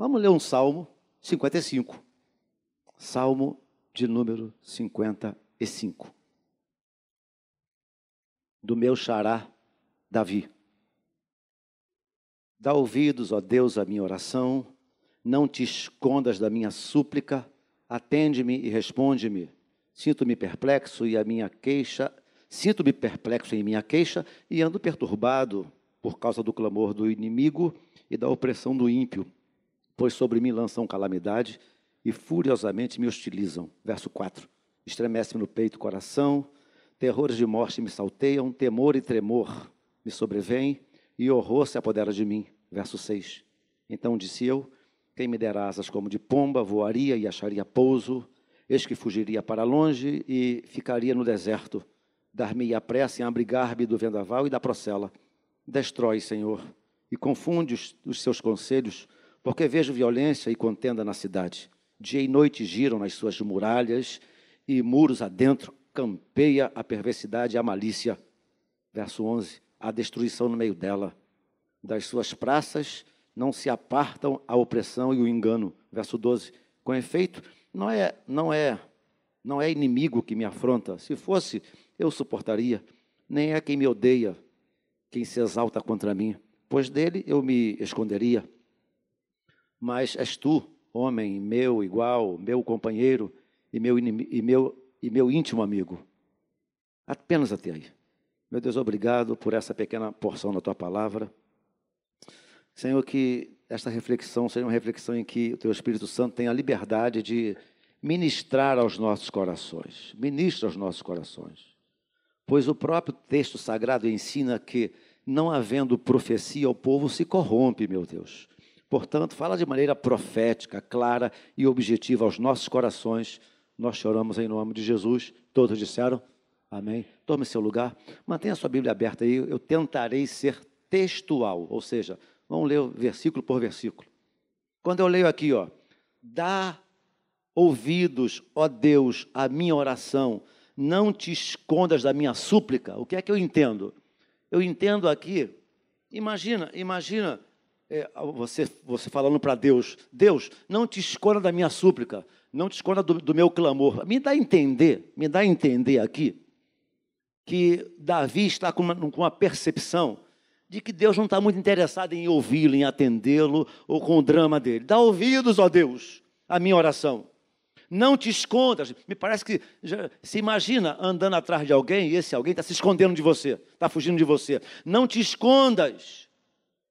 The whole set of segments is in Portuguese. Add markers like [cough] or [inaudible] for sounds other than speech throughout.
Vamos ler um Salmo 55. Salmo de número 55. Do meu xará, Davi. Dá ouvidos, ó Deus, à minha oração, não te escondas da minha súplica, atende-me e responde-me. Sinto-me perplexo e a minha queixa, sinto-me perplexo em minha queixa e ando perturbado por causa do clamor do inimigo e da opressão do ímpio, pois sobre mim lançam calamidade e furiosamente me hostilizam. Verso 4. Estremece-me no peito o coração, terrores de morte me salteiam, temor e tremor me sobrevêm e horror se apodera de mim. Verso 6. Então disse eu: Quem me dera asas como de pomba, voaria e acharia pouso, eis que fugiria para longe e ficaria no deserto. Dar-me-ia pressa em abrigar-me do vendaval e da procela. Destrói, Senhor, e confunde os, os seus conselhos, porque vejo violência e contenda na cidade. Dia e noite giram nas suas muralhas e muros adentro campeia a perversidade e a malícia. Verso 11: a destruição no meio dela. Das suas praças não se apartam a opressão e o engano. Verso 12: com efeito, não é, não é, não é inimigo que me afronta. Se fosse, eu suportaria. Nem é quem me odeia, quem se exalta contra mim, pois dele eu me esconderia. Mas és tu, homem meu igual, meu companheiro e meu, e meu, e meu íntimo amigo. Apenas até aí. Meu Deus, obrigado por essa pequena porção da tua palavra. Senhor, que esta reflexão seja uma reflexão em que o teu Espírito Santo tenha a liberdade de ministrar aos nossos corações. Ministra aos nossos corações. Pois o próprio texto sagrado ensina que, não havendo profecia, o povo se corrompe, meu Deus. Portanto, fala de maneira profética, clara e objetiva aos nossos corações. Nós choramos em nome de Jesus. Todos disseram amém. Tome seu lugar. Mantenha sua Bíblia aberta aí. Eu tentarei ser textual, ou seja, vamos ler versículo por versículo. Quando eu leio aqui, ó, dá ouvidos, ó Deus, à minha oração, não te escondas da minha súplica. O que é que eu entendo? Eu entendo aqui, imagina, imagina é, você, você falando para Deus, Deus, não te esconda da minha súplica, não te esconda do, do, meu clamor. Me dá a entender, me dá a entender aqui, que Davi está com uma, com uma percepção de que Deus não está muito interessado em ouvi-lo, em atendê-lo, ou com o drama dele. Dá ouvidos, ó Deus, à minha oração. Não te escondas. Me parece que já, se imagina andando atrás de alguém e esse alguém está se escondendo de você, está fugindo de você. Não te escondas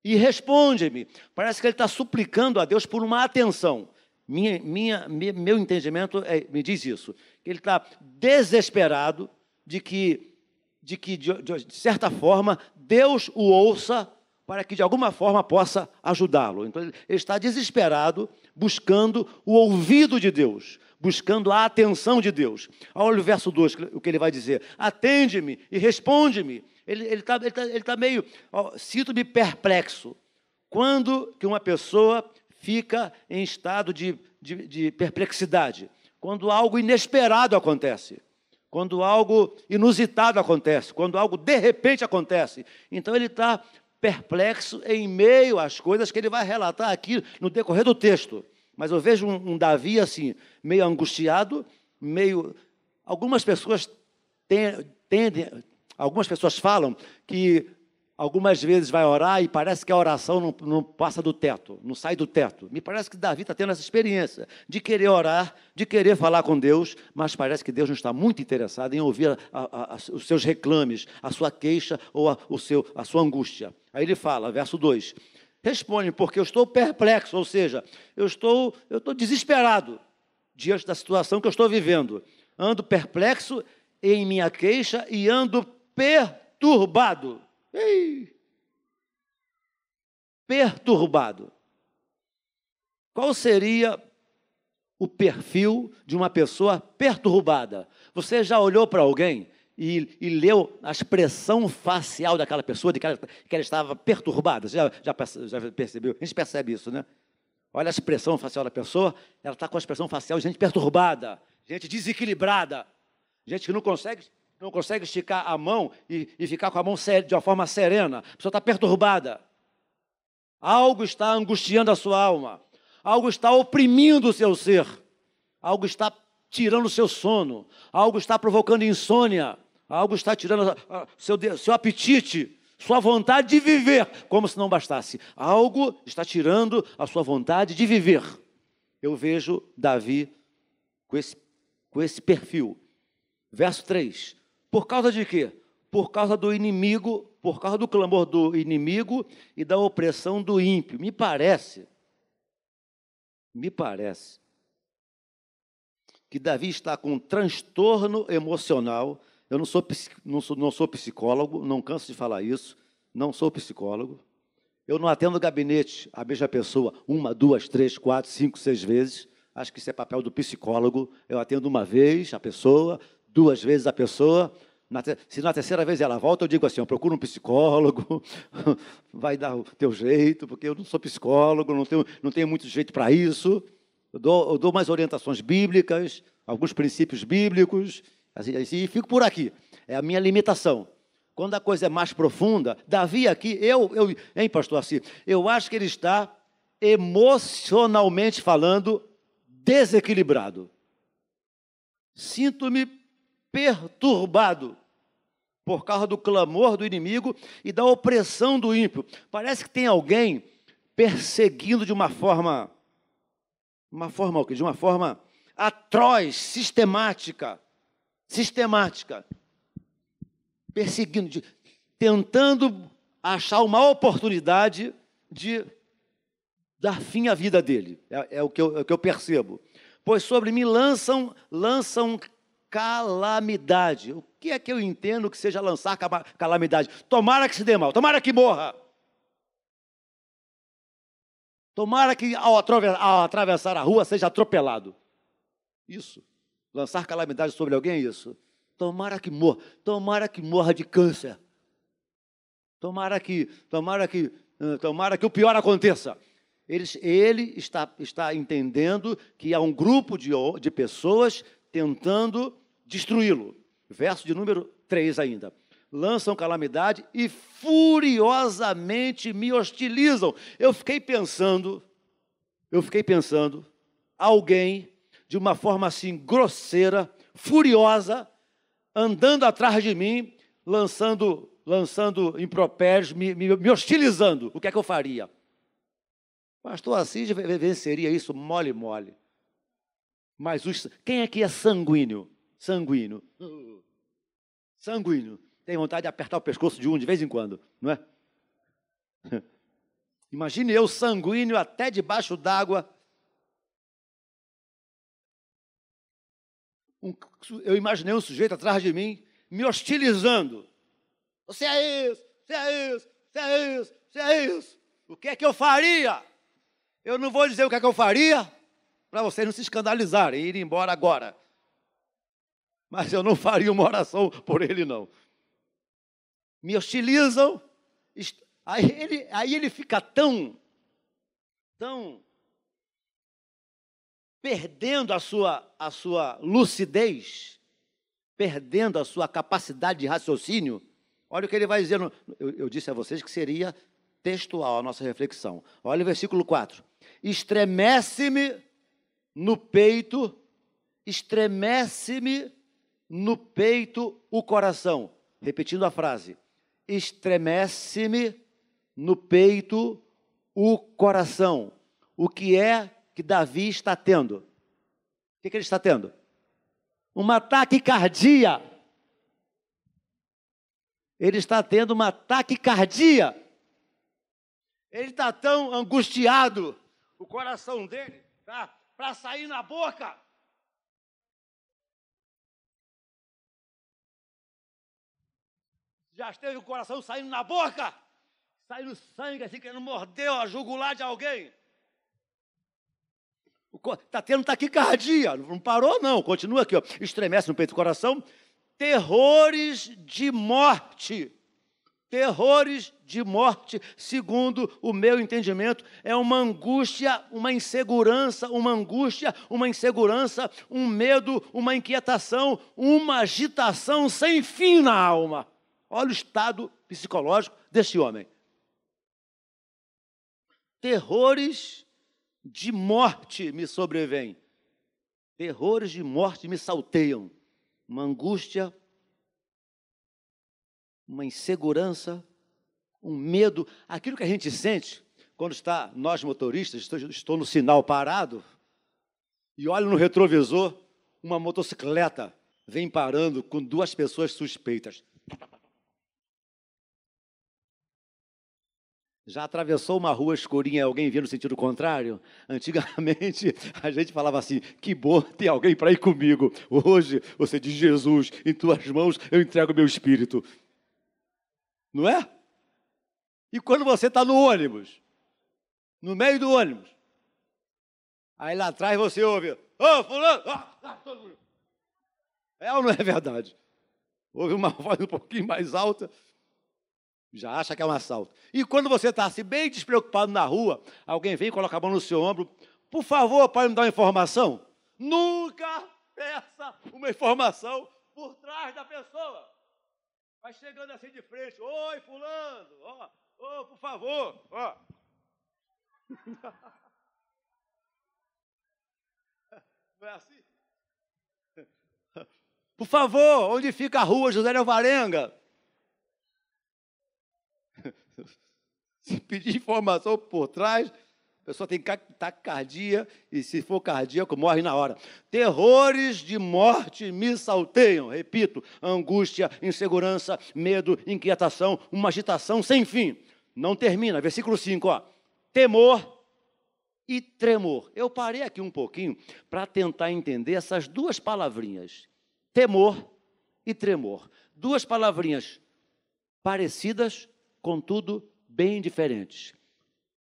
e responde-me. Parece que ele está suplicando a Deus por uma atenção. Minha, minha, meu entendimento é, me diz isso. Que ele está desesperado de que, de que de, de certa forma, Deus o ouça para que de alguma forma possa ajudá-lo. Então ele está desesperado, buscando o ouvido de Deus, buscando a atenção de Deus. Olha o verso 2, o que ele vai dizer: Atende-me e responde-me. Ele está ele tá, ele tá meio, sinto-me perplexo. Quando que uma pessoa fica em estado de, de, de perplexidade? Quando algo inesperado acontece quando algo inusitado acontece, quando algo de repente acontece. Então ele está perplexo em meio às coisas que ele vai relatar aqui no decorrer do texto. Mas eu vejo um, um Davi assim, meio angustiado, meio. Algumas pessoas tendem, Algumas pessoas falam que algumas vezes vai orar e parece que a oração não, não, passa do teto, não sai do teto. Me parece que Davi está tendo essa experiência de querer orar, de querer falar com Deus, mas parece que Deus não está muito interessado em ouvir a, a, a, os seus reclames, a sua queixa ou o seu, a sua angústia. Aí ele fala, verso 2: Responde, porque eu estou perplexo, ou seja, eu estou, eu estou desesperado diante da situação que eu estou vivendo. Ando perplexo em minha queixa e ando perturbado. Ei. Perturbado. Qual seria o perfil de uma pessoa perturbada? Você já olhou para alguém e, e, leu a expressão facial daquela pessoa, de que ela, que ela estava perturbada? Você já, já, já percebeu? A gente percebe isso, né? Olha a expressão facial da pessoa, ela está com a expressão facial de gente perturbada, gente desequilibrada, gente que não consegue não consegue esticar a mão e, e ficar com a mão de uma forma serena. A pessoa está perturbada. Algo está angustiando a sua alma. algo está oprimindo o seu ser, algo está tirando o seu sono, algo está provocando insônia, algo está tirando seu, seu apetite, sua vontade de viver, como se não bastasse. Algo está tirando a sua vontade de viver. Eu vejo Davi com esse, com esse perfil. Verso 3. Por causa de quê? Por causa do inimigo, por causa do clamor do inimigo e da opressão do ímpio. Me parece, me parece, que Davi está com um transtorno emocional. Eu não sou, não sou, não sou psicólogo, não canso de falar isso, não sou psicólogo. Eu não atendo gabinete a mesma pessoa uma, duas, três, quatro, cinco, seis vezes. Acho que isso é papel do psicólogo. Eu atendo uma vez a pessoa, duas vezes a pessoa. Na se na terceira vez ela volta, eu digo assim: eu procuro um psicólogo, [laughs] vai dar o teu jeito, porque eu não sou psicólogo, não tenho, não tenho muito jeito para isso. Eu dou, eu dou mais orientações bíblicas, alguns princípios bíblicos, assim, assim, e fico por aqui. É a minha limitação. Quando a coisa é mais profunda, Davi aqui, eu, eu hein, pastor assim, eu acho que ele está emocionalmente falando desequilibrado. Sinto-me perturbado por causa do clamor do inimigo e da opressão do ímpio. Parece que tem alguém perseguindo de uma forma uma forma de uma forma atroz, sistemática, sistemática, perseguindo, de, tentando achar uma oportunidade de dar fim à vida dele. É, é, o, que eu, é o que eu percebo. Pois sobre mim lançam, lançam calamidade. O que é que eu entendo que seja lançar calamidade? Tomara que se dê mal, tomara que morra. Tomara que ao atravessar a rua seja atropelado. Isso. Lançar calamidade sobre alguém é isso. Tomara que morra, tomara que morra de câncer. Tomara que, tomara que, tomara que o pior aconteça. Ele, ele está, está entendendo que há um grupo de, de pessoas tentando destruí-lo. Verso de número 3 ainda. Lançam calamidade e furiosamente me hostilizam. Eu fiquei pensando, eu fiquei pensando, alguém de uma forma assim grosseira, furiosa, andando atrás de mim, lançando, lançando impropérios, me, me, me hostilizando. O que é que eu faria? Pastor Assis venceria isso mole, mole. Mas os, quem aqui é sanguíneo? Sanguíneo. Sanguíneo. Tem vontade de apertar o pescoço de um de vez em quando, não é? [laughs] Imagine eu sanguíneo até debaixo d'água. Um, eu imaginei um sujeito atrás de mim me hostilizando. Você é isso, você é isso, você é isso, você é isso. O que é que eu faria? Eu não vou dizer o que é que eu faria para vocês não se escandalizarem e ir embora agora mas eu não faria uma oração por ele, não. Me hostilizam, aí ele, aí ele fica tão, tão perdendo a sua, a sua lucidez, perdendo a sua capacidade de raciocínio. Olha o que ele vai dizer. No, eu, eu disse a vocês que seria textual a nossa reflexão. Olha o versículo 4. Estremece-me no peito, estremece-me no peito o coração. Repetindo a frase: estremece-me no peito o coração. O que é que Davi está tendo? O que, que ele está tendo? Uma taquicardia. Ele está tendo uma taquicardia. Ele está tão angustiado, o coração dele tá para sair na boca. Já esteve o coração saindo na boca, saindo sangue assim, querendo morder a jugular de alguém. Está tendo taquicardia, não parou não, continua aqui, ó. estremece no peito do coração, terrores de morte. Terrores de morte, segundo o meu entendimento, é uma angústia, uma insegurança, uma angústia, uma insegurança, um medo, uma inquietação, uma agitação sem fim na alma. Olha o estado psicológico desse homem. Terrores de morte me sobrevêm. Terrores de morte me salteiam. Uma angústia, uma insegurança, um medo. Aquilo que a gente sente quando está, nós motoristas, estou, estou no sinal parado e olho no retrovisor, uma motocicleta vem parando com duas pessoas suspeitas. Já atravessou uma rua escurinha alguém vinha no sentido contrário? Antigamente [laughs] a gente falava assim: que bom ter alguém para ir comigo. Hoje você diz: Jesus, em tuas mãos eu entrego meu espírito. Não é? E quando você está no ônibus, no meio do ônibus, aí lá atrás você ouve: Ô, oh, Fulano! Ah, ah, é ou não é verdade? Ouve uma [laughs] voz um pouquinho mais alta já acha que é um assalto. E quando você está assim, bem despreocupado na rua, alguém vem e coloca a mão no seu ombro, por favor, pode me dar uma informação? Nunca peça uma informação por trás da pessoa. Vai chegando assim de frente, oi, fulano, ó, oh, por favor, ó. [laughs] Não é assim? [laughs] Por favor, onde fica a rua José Alvarenga? Se [laughs] pedir informação por trás, a pessoa tem taquicardia e, se for cardíaco, morre na hora. Terrores de morte me salteiam. Repito, angústia, insegurança, medo, inquietação, uma agitação sem fim. Não termina. Versículo 5, ó. Temor e tremor. Eu parei aqui um pouquinho para tentar entender essas duas palavrinhas. Temor e tremor. Duas palavrinhas parecidas, contudo bem diferentes.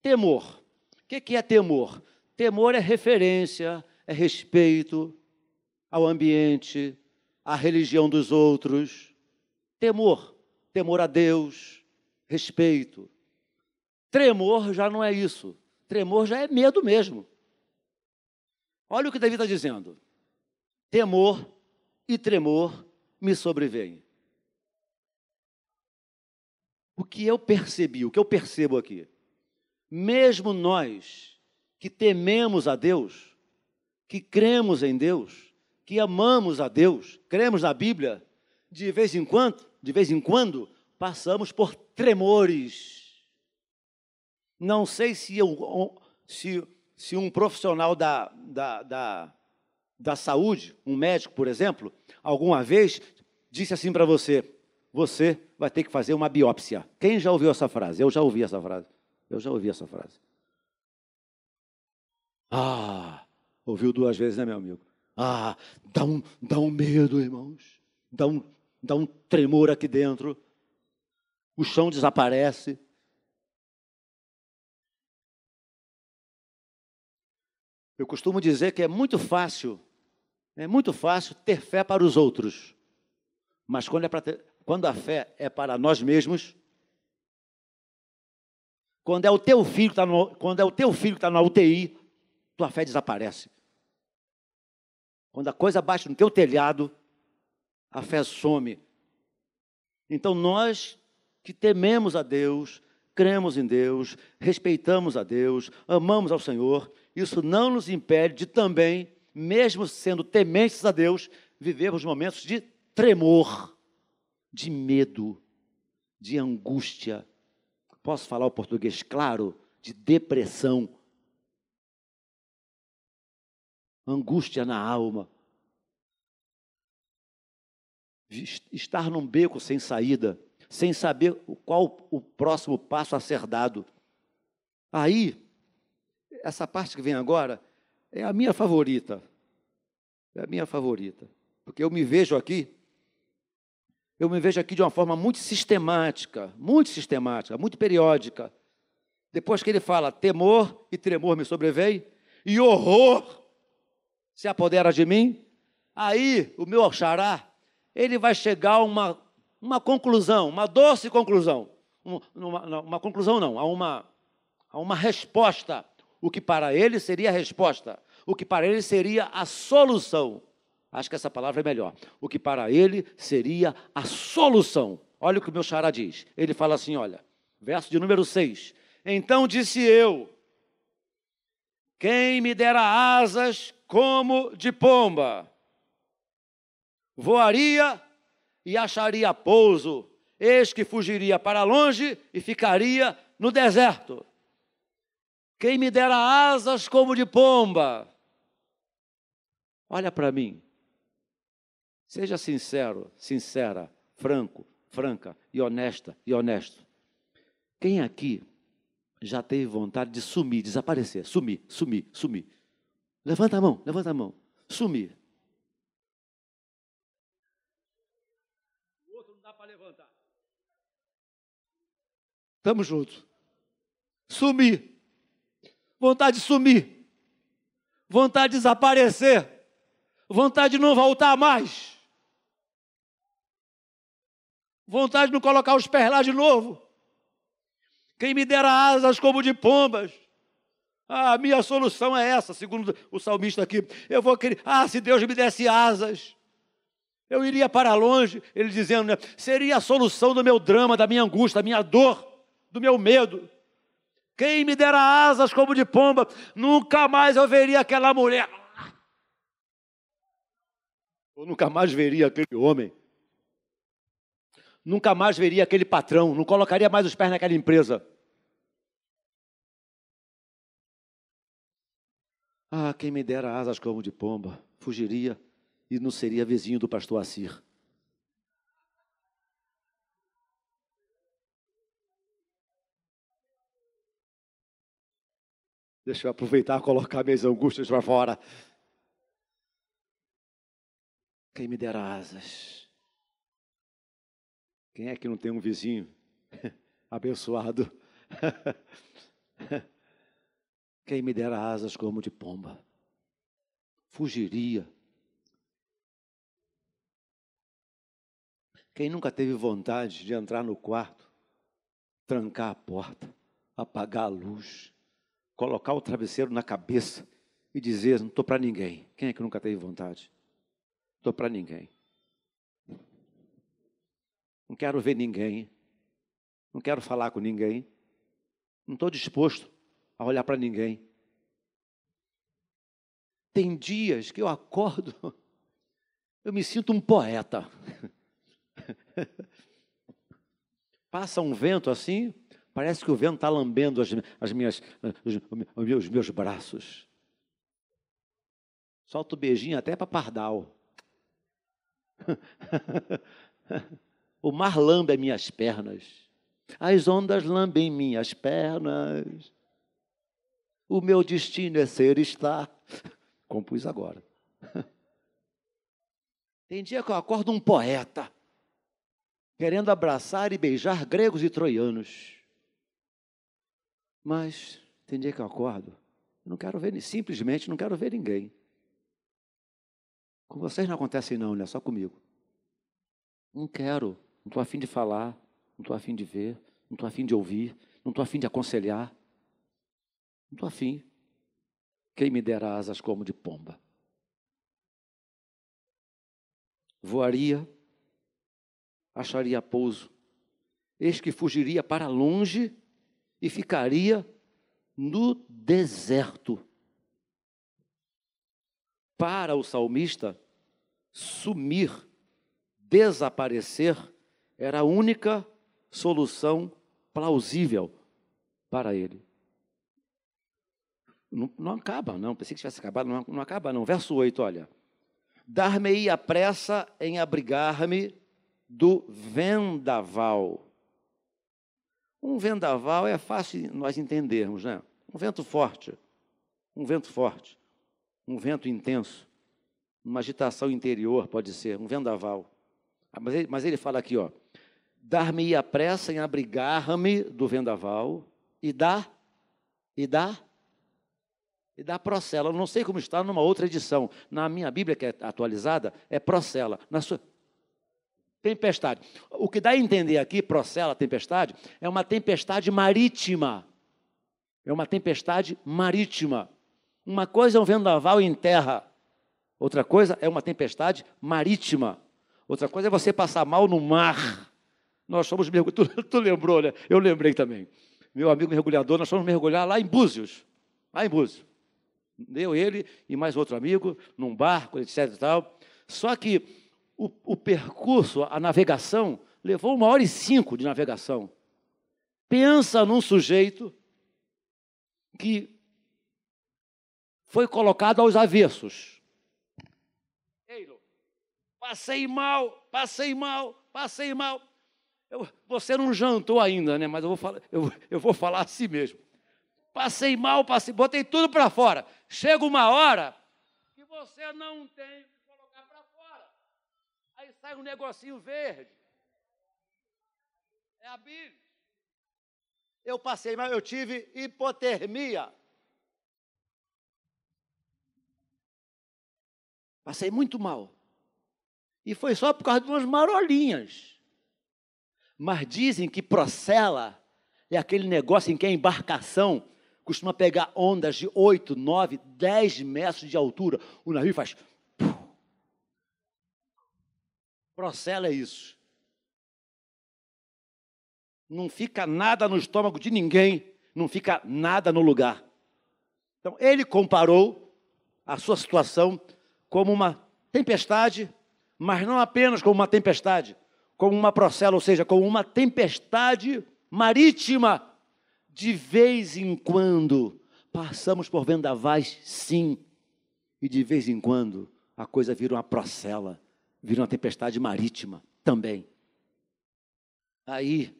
Temor. O que é temor? Temor é referência, é respeito ao ambiente, à religião dos outros. Temor, temor a Deus, respeito. Tremor já não é isso. Tremor já é medo mesmo. Olha o que Davi está dizendo. Temor e tremor me sobrevêm. O que eu percebi, o que eu percebo aqui, mesmo nós que tememos a Deus, que cremos em Deus, que amamos a Deus, cremos na Bíblia, de vez em quando, de vez em quando, passamos por tremores. Não sei se, eu, se, se um profissional da, da, da, da saúde, um médico, por exemplo, alguma vez disse assim para você: você vai ter que fazer uma biópsia. Quem já ouviu essa frase? Eu já ouvi essa frase. Eu já ouvi essa frase. Ah, ouviu duas vezes, né, meu amigo? Ah, dá um, dá um medo, irmãos. Dá um, dá um tremor aqui dentro. O chão desaparece. Eu costumo dizer que é muito fácil, é muito fácil ter fé para os outros. Mas quando é para ter, quando a fé é para nós mesmos, quando é o teu filho que está quando é o teu filho que está na UTI, tua fé desaparece. Quando a coisa bate no teu telhado, a fé some. Então nós que tememos a Deus, cremos em Deus, respeitamos a Deus, amamos ao Senhor, isso não nos impede de também, mesmo sendo tementes a Deus, vivermos momentos de tremor de medo, de angústia. Posso falar o português claro? De depressão. Angústia na alma. Estar num beco sem saída, sem saber qual o próximo passo a ser dado. Aí, essa parte que vem agora é a minha favorita. É a minha favorita. Porque eu me vejo aqui eu me vejo aqui de uma forma muito sistemática, muito sistemática, muito periódica. Depois que ele fala, temor e tremor me sobrevém, e horror se apodera de mim, aí o meu xará, ele vai chegar a uma, uma conclusão, uma doce conclusão. Uma, uma conclusão não, a uma, a uma resposta. O que para ele seria a resposta, o que para ele seria a solução. Acho que essa palavra é melhor. O que para ele seria a solução. Olha o que o meu xará diz. Ele fala assim: olha, verso de número 6. Então disse eu: Quem me dera asas como de pomba, voaria e acharia pouso, eis que fugiria para longe e ficaria no deserto. Quem me dera asas como de pomba, olha para mim, seja sincero, sincera, franco, franca e honesta e honesto. Quem aqui já teve vontade de sumir, desaparecer, sumir, sumir, sumir? Levanta a mão, levanta a mão. Sumir. O outro não dá para levantar. Estamos juntos. Sumir. Vontade de sumir. Vontade de desaparecer. Vontade de não voltar mais. Vontade de não colocar os pés lá de novo. Quem me dera asas como de pombas. Ah, a minha solução é essa, segundo o salmista aqui. Eu vou querer, ah, se Deus me desse asas, eu iria para longe, ele dizendo, né, seria a solução do meu drama, da minha angústia, da minha dor, do meu medo. Quem me dera asas como de pomba, nunca mais eu veria aquela mulher. Eu nunca mais veria aquele homem. Nunca mais veria aquele patrão, não colocaria mais os pés naquela empresa. Ah, quem me dera asas como de pomba, fugiria e não seria vizinho do pastor Assir. Deixa eu aproveitar e colocar minhas angústias para fora. Quem me dera asas. Quem é que não tem um vizinho [laughs] abençoado? [laughs] Quem me dera asas como de pomba, fugiria. Quem nunca teve vontade de entrar no quarto, trancar a porta, apagar a luz, colocar o travesseiro na cabeça e dizer: Não estou para ninguém. Quem é que nunca teve vontade? Estou para ninguém. Não quero ver ninguém. Não quero falar com ninguém. Não estou disposto a olhar para ninguém. Tem dias que eu acordo, [laughs] eu me sinto um poeta. [laughs] Passa um vento assim, parece que o vento está lambendo as, as minhas, os, os meus braços. Solta o beijinho até para pardal. [laughs] o mar lambe minhas pernas. As ondas lambem minhas pernas. O meu destino é ser estar. [laughs] Compus agora. [laughs] Tem dia que eu acordo um poeta, querendo abraçar e beijar gregos e troianos. Mas tem dia que eu acordo, eu não quero ver, simplesmente não quero ver ninguém. Com vocês não acontece não, né? Só comigo. Não quero, não estou afim de falar, não estou afim de ver, não estou afim de ouvir, não estou afim de aconselhar. Não estou afim. Quem me dera asas como de pomba. Voaria, acharia pouso, eis que fugiria para longe e ficaria no deserto. Para o salmista, sumir, desaparecer, era a única solução plausível para ele. Não, não acaba, não. Pensei que tivesse acabado, não, não acaba, não. Verso 8, olha. Dar-me-ei a pressa em abrigar-me do vendaval. Um vendaval é fácil nós entendermos, né? Um vento forte, um vento forte, um vento intenso, uma agitação interior pode ser, um vendaval. Ah, mas ele, mas ele fala aqui, ó, dar-me a pressa em abrigar-me do vendaval e dar, e dar e dá procela. Não sei como está numa outra edição. Na minha Bíblia, que é atualizada, é procela. Na sua tempestade. O que dá a entender aqui, procela, tempestade, é uma tempestade marítima. É uma tempestade marítima. Uma coisa é um vendaval em terra, outra coisa é uma tempestade marítima. Outra coisa é você passar mal no mar. Nós somos mergulhadores. [laughs] Tu, tu lembrou, né? Eu lembrei também. Meu amigo mergulhador, nós fomos mergulhar lá em Búzios. Lá em Búzios. Eu, ele e mais outro amigo, num barco, etc. E tal. Só que o, o percurso, a navegação, levou uma hora e cinco de navegação. Pensa num sujeito que foi colocado aos avessos. Passei mal, passei mal, passei mal. Eu, você não jantou ainda, né? Mas eu vou falar, eu, eu vou falar assim mesmo. Passei mal, passei, botei tudo para fora. Chega uma hora que você não tem que colocar para fora. Aí sai um negocinho verde. É a Bíblia. Eu passei mal, eu tive hipotermia. Passei muito mal. E foi só por causa de umas marolinhas. Mas dizem que procela é aquele negócio em que a embarcação costuma pegar ondas de 8, 9, 10 metros de altura. O navio faz. Procela é isso. Não fica nada no estômago de ninguém, não fica nada no lugar. Então, ele comparou a sua situação como uma tempestade, mas não apenas como uma tempestade, como uma procela, ou seja, como uma tempestade marítima. De vez em quando passamos por vendavais, sim, e de vez em quando a coisa vira uma procela, vira uma tempestade marítima também. Aí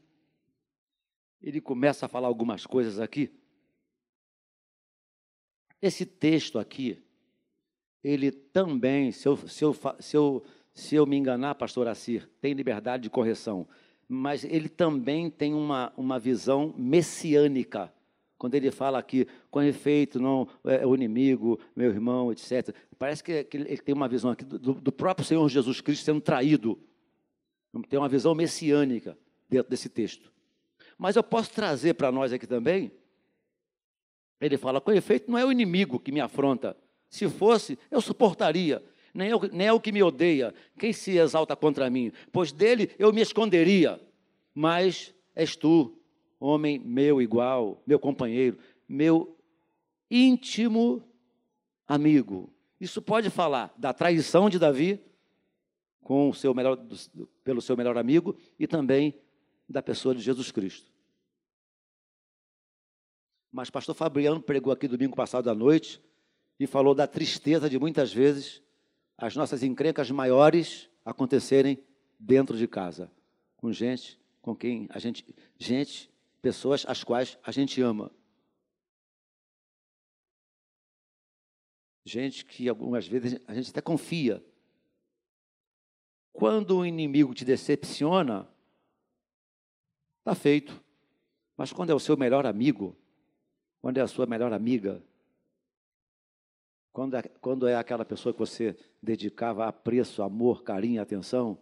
ele começa a falar algumas coisas aqui. Esse texto aqui, ele também, se eu, se eu, se eu se eu me enganar, pastor Assir, tem liberdade de correção, mas ele também tem uma, uma visão messiânica. Quando ele fala aqui, com efeito, não é, o inimigo, meu irmão, etc. Parece que, que ele tem uma visão aqui do, do próprio Senhor Jesus Cristo sendo traído. Tem uma visão messiânica dentro desse texto. Mas eu posso trazer para nós aqui também. Ele fala, com efeito, não é o inimigo que me afronta. Se fosse, eu suportaria nem, eu, nem é o que me odeia, quem se exalta contra mim, pois dele eu me esconderia, mas és tu, homem meu igual, meu companheiro, meu íntimo amigo. Isso pode falar da traição de Davi com o seu melhor, pelo seu melhor amigo e também da pessoa de Jesus Cristo. Mas pastor Fabriano pregou aqui domingo passado à noite e falou da tristeza de muitas vezes as nossas encrencas maiores acontecerem dentro de casa, com gente com quem a gente, gente, pessoas as quais a gente ama. Gente que algumas vezes a gente até confia. Quando o inimigo te decepciona, está feito. Mas quando é o seu melhor amigo, quando é a sua melhor amiga, quando é, quando é aquela pessoa que você dedicava apreço, amor, carinho, atenção.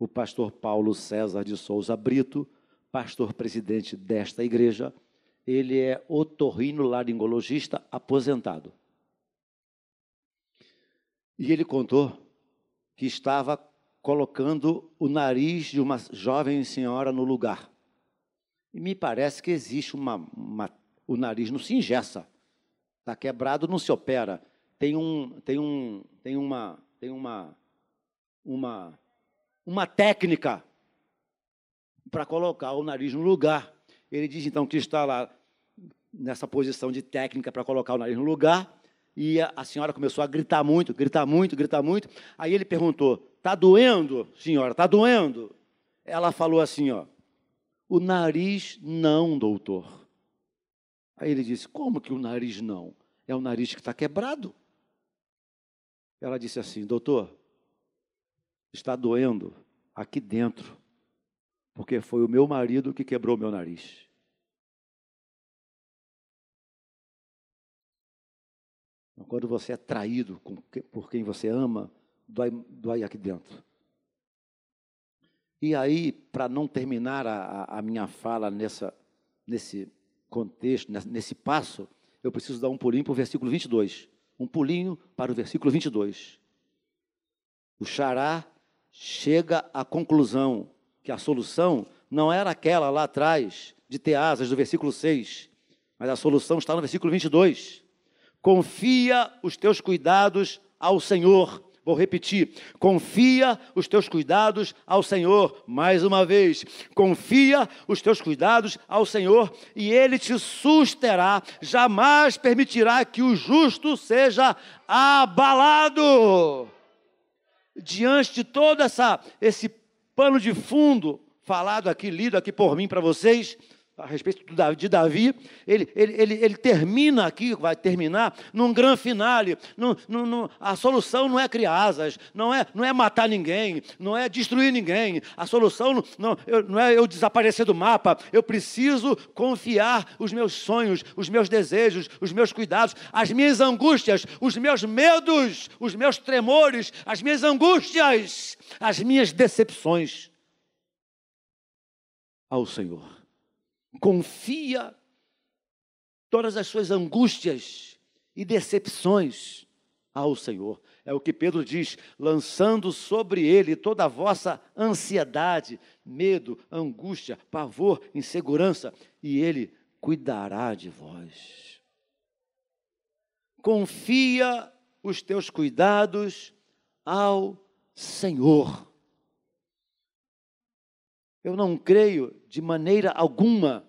O pastor Paulo César de Souza Brito, pastor presidente desta igreja, ele é otorrino laringologista aposentado. E ele contou que estava colocando o nariz de uma jovem senhora no lugar. E me parece que existe uma, uma o nariz não se ingessa. Está quebrado, não se opera. Tem um, tem um, tem uma, tem uma, uma, uma técnica para colocar o nariz no lugar. Ele diz então que está lá nessa posição de técnica para colocar o nariz no lugar. E a, a senhora começou a gritar muito, gritar muito, gritar muito. Aí ele perguntou: "Está doendo, senhora? Está doendo?" Ela falou assim, ó: "O nariz não, doutor." Aí ele disse: Como que o nariz não? É o nariz que está quebrado. Ela disse assim: Doutor, está doendo aqui dentro, porque foi o meu marido que quebrou meu nariz. Então, quando você é traído por quem você ama, dói, dói aqui dentro. E aí, para não terminar a, a, minha fala nessa, nesse contexto, nesse passo, eu preciso dar um pulinho para o versículo 22. Um pulinho para o versículo 22. O Xará chega à conclusão que a solução não era aquela lá atrás, de ter asas, do versículo 6, Mas a solução está no versículo 22. Confia os teus cuidados ao Senhor. Vou repetir: confia os teus cuidados ao Senhor. Mais uma vez, confia os teus cuidados ao Senhor e Ele te susterá. Jamais permitirá que o justo seja abalado. Diante de todo essa, esse pano de fundo falado aqui, lido aqui por mim para vocês, a respeito de Davi, ele, ele, ele, ele, termina aqui, vai terminar, num grande finale. A solução não é criar asas, não é, não é matar ninguém, não é destruir ninguém. A solução não, eu, não é eu desaparecer do mapa. Eu preciso confiar os meus sonhos, os meus desejos, os meus cuidados, as minhas angústias, os meus medos, os meus tremores, as minhas angústias, as minhas decepções ao Senhor confia todas as suas angústias e decepções ao Senhor. É o que Pedro diz, lançando sobre ele toda a vossa ansiedade, medo, angústia, pavor, insegurança, e ele cuidará de vós. Confia os teus cuidados ao Senhor. Eu não creio de maneira alguma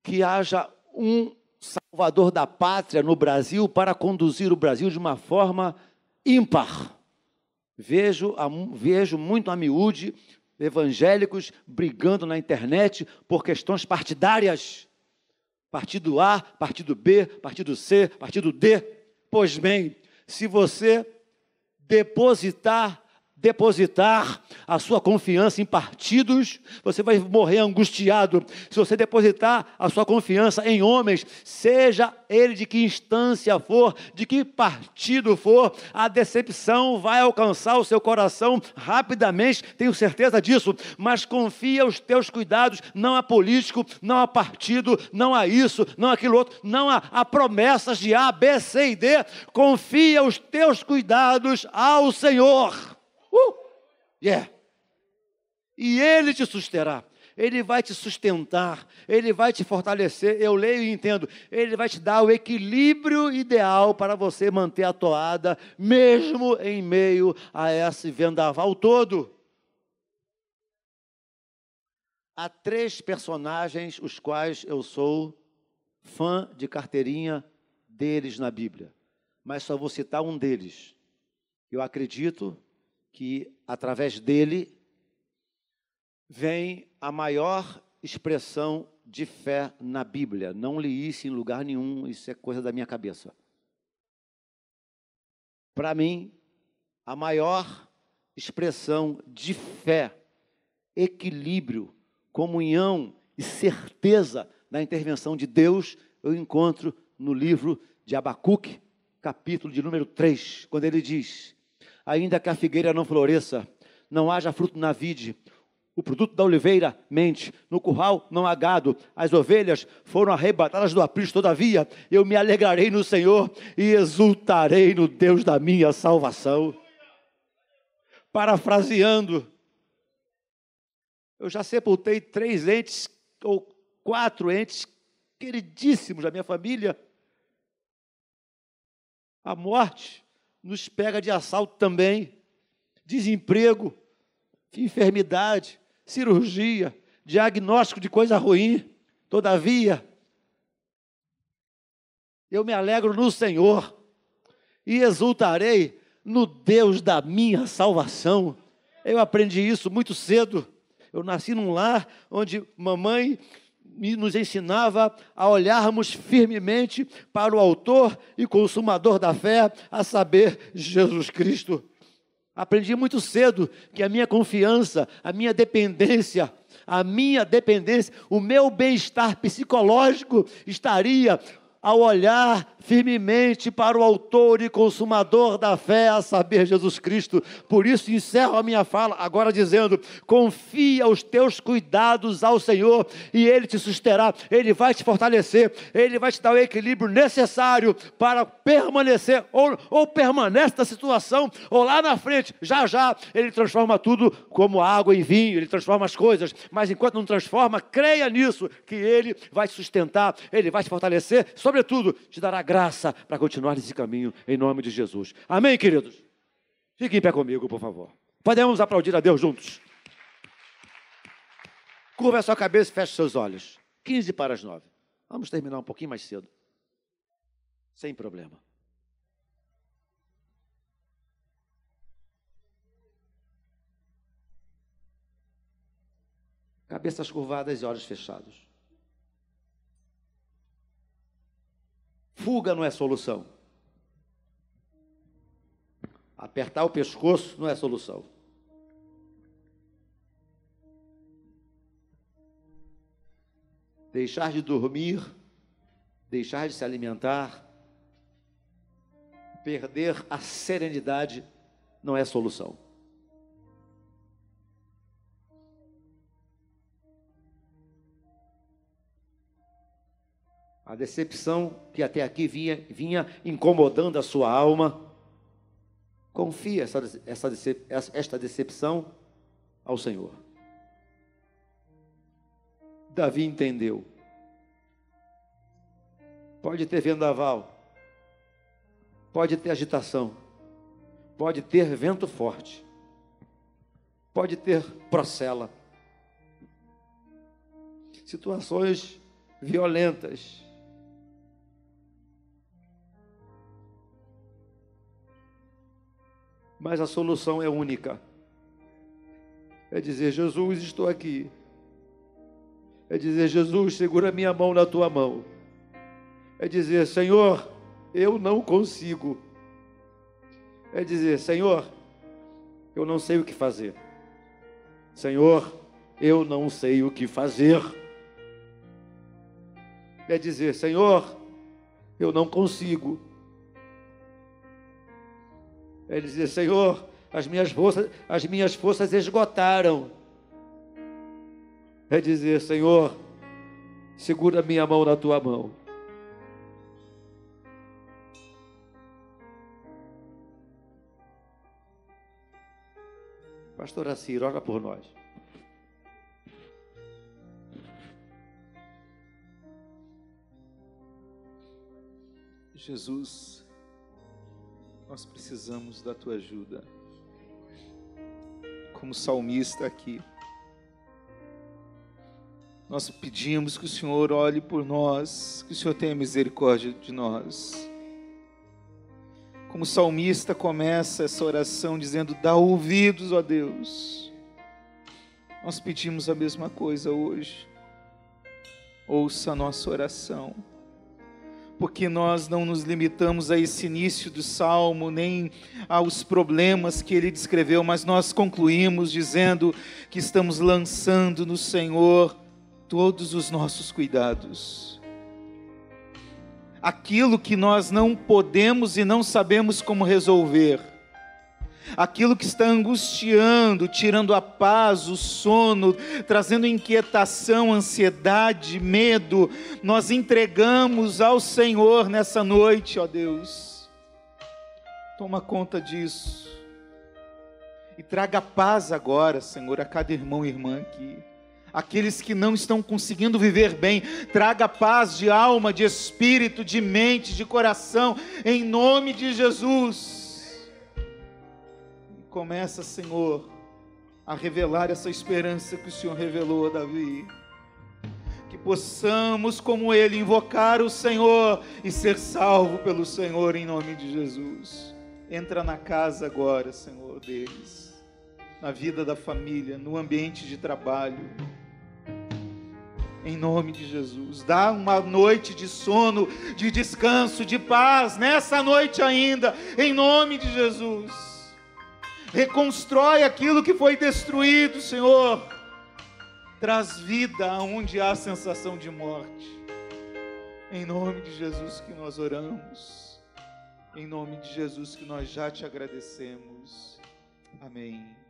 que haja um salvador da pátria no Brasil para conduzir o Brasil de uma forma ímpar. Vejo, vejo muito a miúde evangélicos brigando na internet por questões partidárias. Partido A, partido B, partido C, partido D. Pois bem, se você depositar depositar a sua confiança em partidos, você vai morrer angustiado. Se você depositar a sua confiança em homens, seja ele de que instância for, de que partido for, a decepção vai alcançar o seu coração rapidamente, tenho certeza disso. Mas confia os teus cuidados, não a político, não a partido, não a isso, não aquilo outro, não a, a promessas de A, B, C e D. Confia os teus cuidados ao Senhor. Uh! Yeah! E Ele te susterá. Ele vai te sustentar, Ele vai te fortalecer. Eu leio e entendo. Ele vai te dar o equilíbrio ideal para você manter a toada, mesmo em meio a esse vendaval todo. Há três personagens, os quais eu sou fã de carteirinha deles na Bíblia, mas só vou citar um deles. Eu acredito que através dele vem a maior expressão de fé na Bíblia. Não li isso em lugar nenhum, isso é coisa da minha cabeça. Para mim, a maior expressão de fé, equilíbrio, comunhão e certeza da intervenção de Deus, eu encontro no livro de Abacuque, capítulo de número 3, quando ele diz: ainda que a figueira não floresça, não haja fruto na vide, o produto da oliveira mente, no curral não há gado, as ovelhas foram arrebatadas do aprisco, todavia eu me alegrarei no Senhor e exultarei no Deus da minha salvação. Parafraseando, eu já sepultei três entes, ou quatro entes queridíssimos da minha família. A morte nos pega de assalto também. Desemprego, enfermidade, cirurgia, diagnóstico de coisa ruim. Todavia, eu me alegro no Senhor e exultarei no Deus da minha salvação. Eu aprendi isso muito cedo. Eu nasci num lar onde mamãe nos ensinava a olharmos firmemente para o Autor e Consumador da fé, a saber, Jesus Cristo. Aprendi muito cedo que a minha confiança, a minha dependência, a minha dependência, o meu bem-estar psicológico estaria ao olhar firmemente para o autor e consumador da fé, a saber, Jesus Cristo. Por isso encerro a minha fala agora dizendo: confia os teus cuidados ao Senhor e Ele te susterá, Ele vai te fortalecer, Ele vai te dar o equilíbrio necessário para permanecer, ou, ou permanece na situação, ou lá na frente, já já, Ele transforma tudo como água em vinho, Ele transforma as coisas, mas enquanto não transforma, creia nisso, que Ele vai te sustentar, Ele vai te fortalecer, sobretudo, te dará graça para continuar nesse caminho, em nome de Jesus. Amém, queridos? Fique em pé comigo, por favor. Podemos aplaudir a Deus juntos. Curva a sua cabeça e feche seus olhos. 15 para as 9. Vamos terminar um pouquinho mais cedo. Sem problema. Cabeças curvadas e olhos fechados. Fuga não é solução. Apertar o pescoço não é solução. Deixar de dormir, deixar de se alimentar, perder a serenidade não é solução. A decepção que até aqui vinha, vinha incomodando a sua alma. Confia essa, essa, esta decepção ao Senhor. Davi entendeu. Pode ter vendaval, pode ter agitação, pode ter vento forte, pode ter procela, situações violentas, mas a solução é única. É dizer: Jesus, estou aqui. É dizer: Jesus, segura minha mão na tua mão. É dizer: Senhor, eu não consigo. É dizer: Senhor, eu não sei o que fazer. Senhor, eu não sei o que fazer. É dizer: Senhor, eu não consigo ele dizia: Senhor, as minhas forças, as minhas forças esgotaram. É dizer: Senhor, segura minha mão na tua mão. Pastor Assir, ora por nós. Jesus, nós precisamos da tua ajuda. Como salmista aqui, nós pedimos que o Senhor olhe por nós, que o Senhor tenha misericórdia de nós. Como salmista começa essa oração dizendo: Dá ouvidos, ó Deus. Nós pedimos a mesma coisa hoje. Ouça a nossa oração porque nós não nos limitamos a esse início do salmo, nem aos problemas que ele descreveu, mas nós concluímos dizendo que estamos lançando no Senhor todos os nossos cuidados. Aquilo que nós não podemos e não sabemos como resolver, aquilo que está angustiando, tirando a paz, o sono, trazendo inquietação, ansiedade, medo, nós entregamos ao Senhor nessa noite, ó Deus. Toma conta disso. E traga paz agora, Senhor, a cada irmão e irmã aqui. Aqueles que não estão conseguindo viver bem, traga paz de alma, de espírito, de mente, de coração, em nome de Jesus Começa, Senhor, a revelar essa esperança que o Senhor revelou a Davi. Que possamos, como ele, invocar o Senhor e ser salvo pelo Senhor em nome de Jesus. Entra na casa agora, Senhor, deles, na vida da família, no ambiente de trabalho. Em nome de Jesus, dá uma noite de sono, de descanso, de paz, nessa noite ainda, em nome de Jesus reconstrói aquilo que foi destruído, Senhor. Traz vida aonde há sensação de morte. Em nome de Jesus que nós oramos. Em nome de Jesus que nós já te agradecemos. Amém. Amém.